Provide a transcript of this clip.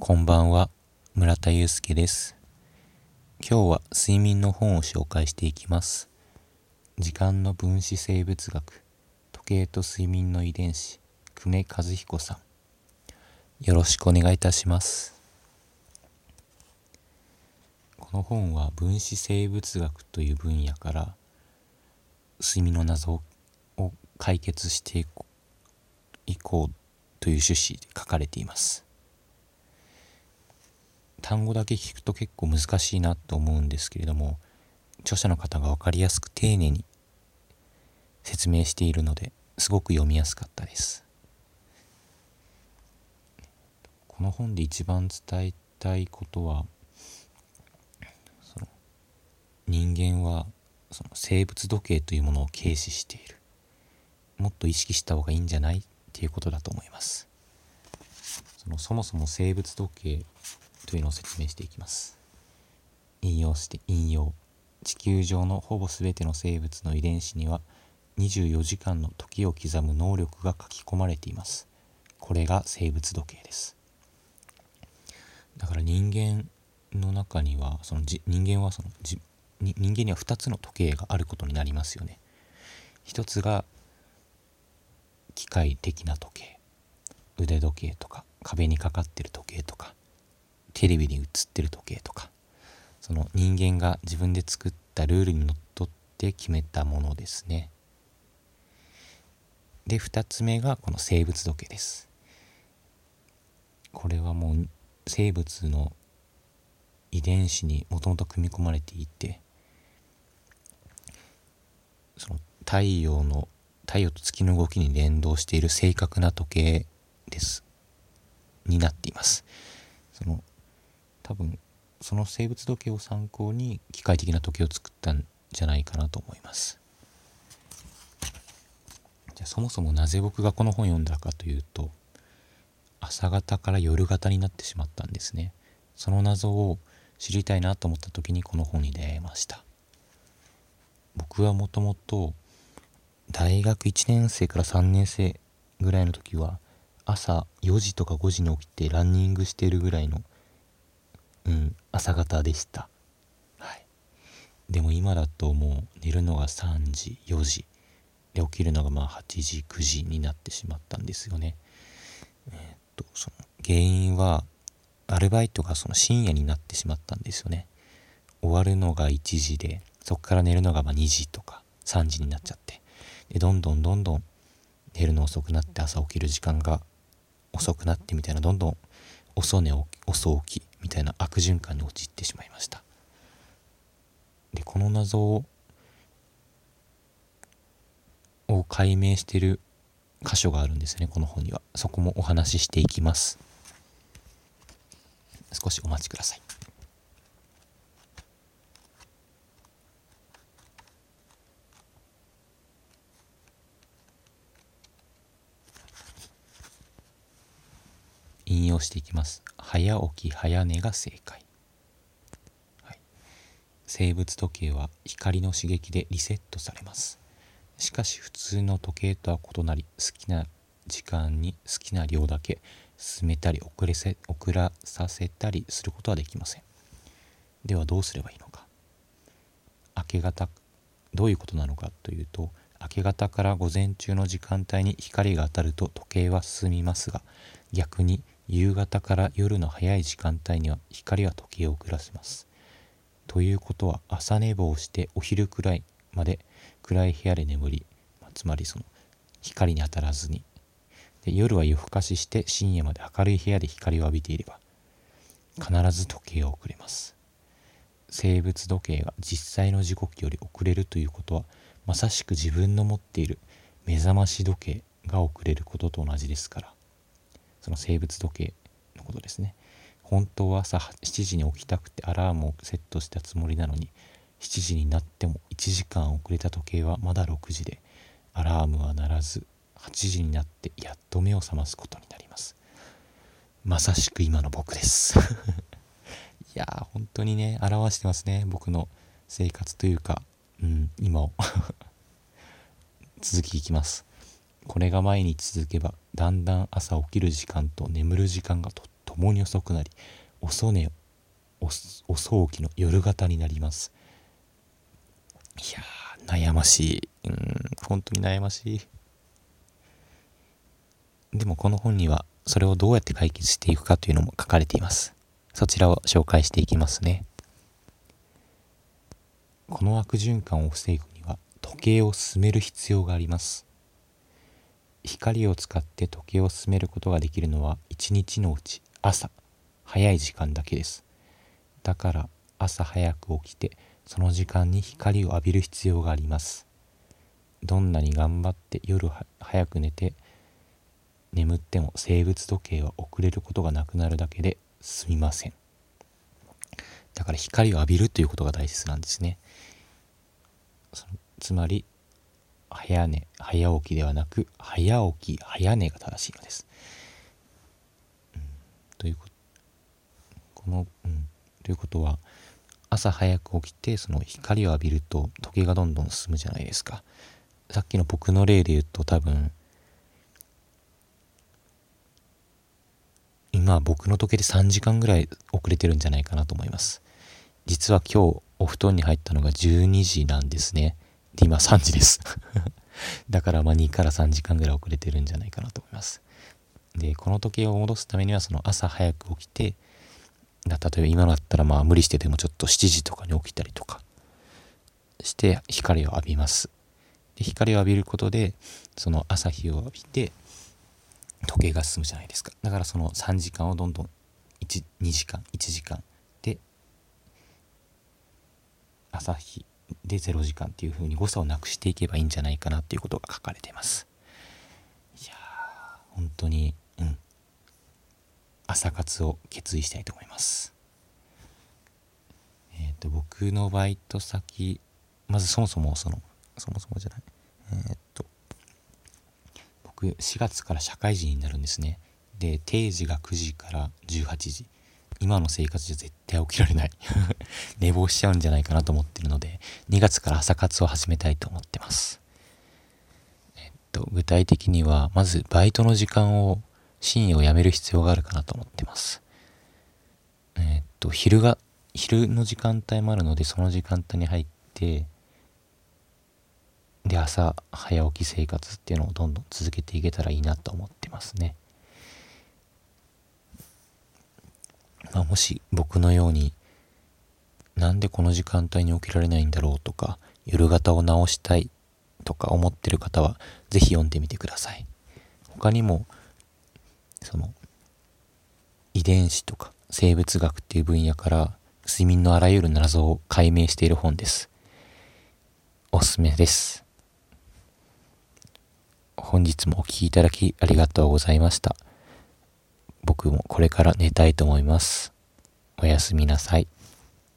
こんばんは、村田祐介です。今日は睡眠の本を紹介していきます。時間の分子生物学、時計と睡眠の遺伝子、久米和彦さん。よろしくお願いいたします。この本は分子生物学という分野から睡眠の謎を解決していこういこうという趣旨で書かれています。単語だけ聞くと結構難しいなと思うんですけれども著者の方が分かりやすく丁寧に説明しているのですごく読みやすかったです。この本で一番伝えたいことはその人間はその生物時計というものを軽視している。もっと意識した方がいいんじゃないっていうことだと思います。そのそもそも生物時計というのを説明していきます。引用して引用。地球上のほぼ全ての生物の遺伝子には24時間の時を刻む能力が書き込まれています。これが生物時計です。だから人間の中にはそのじ人間はそのじ人間には2つの時計があることになりますよね。一つが機械的な時計。腕時計とか壁にかかってる時計とか。テレビに映ってる時計とかその人間が自分で作ったルールにのっとって決めたものですね。で2つ目がこの生物時計です。これはもう生物の遺伝子にもともと組み込まれていてその太陽の太陽と月の動きに連動している正確な時計です。になっています。その多分その生物時計を参考に機械的な時計を作ったんじゃないかなと思います。じゃあそもそもなぜ僕がこの本読んだかというと朝方から夜型になってしまったんですね。その謎を知りたいなと思った時にこの本に出会いました。僕はもともと大学1年生から3年生ぐらいの時は朝4時とか5時に起きてランニングしてるぐらいのうん。朝方でした。はい。でも今だともう寝るのが3時4時。で起きるのがまあ8時9時になってしまったんですよね。えーっとその原因はアルバイトがその深夜になってしまったんですよね。終わるのが1時でそこから寝るのがま2時とか3時になっちゃって。でどんどんどんどん寝るの遅くなって朝起きる時間が遅くなってみたいなどんどん遅寝遅起きみたいな悪循環に陥ってしまいました。でこの謎をを解明している箇所があるんですねこの本には。そこもお話ししていきます。少しお待ちください。引用していきます。早起き早寝が正解、はい、生物時計は光の刺激でリセットされます。しかし普通の時計とは異なり好きな時間に好きな量だけ進めたり遅れせ遅らさせたりすることはできません。ではどうすればいいのか。明け方どういうことなのかというと明け方から午前中の時間帯に光が当たると時計は進みますが逆に夕方から夜の早い時間帯には光は時計を遅らせます。ということは朝寝坊してお昼くらいまで暗い部屋で眠り、まあつまりその光に当たらずに。で夜は夜更かしして深夜まで明るい部屋で光を浴びていれば必ず時計が遅れます。生物時計が実際の時刻より遅れるということはまさしく自分の持っている目覚まし時計が遅れることと同じですから。その生物時計のことですね。本当は朝7時に起きたくてアラームをセットしたつもりなのに7時になっても1時間遅れた時計はまだ6時でアラームは鳴らず8時になってやっと目を覚ますことになります。まさしく今の僕です。いやー本当にね表してますね僕の生活というか。うん今を。続きいきます。これが毎日続けばだんだん朝起きる時間と眠る時間がとと共に遅くなり遅寝遅起きの夜型になります。いや悩ましい。うん本当に悩ましい。でもこの本にはそれをどうやって解決していくかというのも書かれています。そちらを紹介していきますね。この悪循環を防ぐには時計を進める必要があります。光を使って時計を進めることができるのは一日のうち朝。早い時間だけです。だから朝早く起きてその時間に光を浴びる必要があります。どんなに頑張って夜早く寝て眠っても生物時計は遅れることがなくなるだけですみません。だから光を浴びるということが大切なんですね。つまり早寝早起きではなく早起き早寝が正しいのです、うん、ということこの、うん、ということは朝早く起きてその光を浴びると時計がどんどん進むじゃないですか。さっきの僕の例で言うと多分今僕の時計で3時間ぐらい遅れてるんじゃないかなと思います。実は今日お布団に入ったのが12時なんですね。で今3時です。だからま2から3時間ぐらい遅れてるんじゃないかなと思います。でこの時計を戻すためにはその朝早く起きて例えば今だったらまあ無理してでもちょっと7時とかに起きたりとかして光を浴びます。で光を浴びることでその朝日を浴びて時計が進むじゃないですか。だからその3時間をどんどん12時間1時間で朝日で0時間っていう風に誤差をなくしていけばいいんじゃないかなっていうことが書かれてます。いやー本当にうん。朝活を決意したいと思います。えっ、ー、と僕のバイト先まずそもそもそのそもそもじゃない。えっ、ー、と僕4月から社会人になるんですね。で定時が9時から18時。今の生活じゃ絶対起きられない。寝坊しちゃうんじゃないかなと思ってるので2月から朝活を始めたいと思ってます。えっと具体的にはまずバイトの時間を深夜をやめる必要があるかなと思ってます。えっと昼が昼の時間帯もあるのでその時間帯に入ってで朝早起き生活っていうのをどんどん続けていけたらいいなと思ってますね。まあ、もし僕のようになんでこの時間帯に起きられないんだろうとか夜型を直したいとか思ってる方は是非読んでみてください。他にもその遺伝子とか生物学っていう分野から睡眠のあらゆる謎を解明している本です。おすすめです。本日もお聴きいただきありがとうございました。僕もこれから寝たいと思います。おやすみなさい。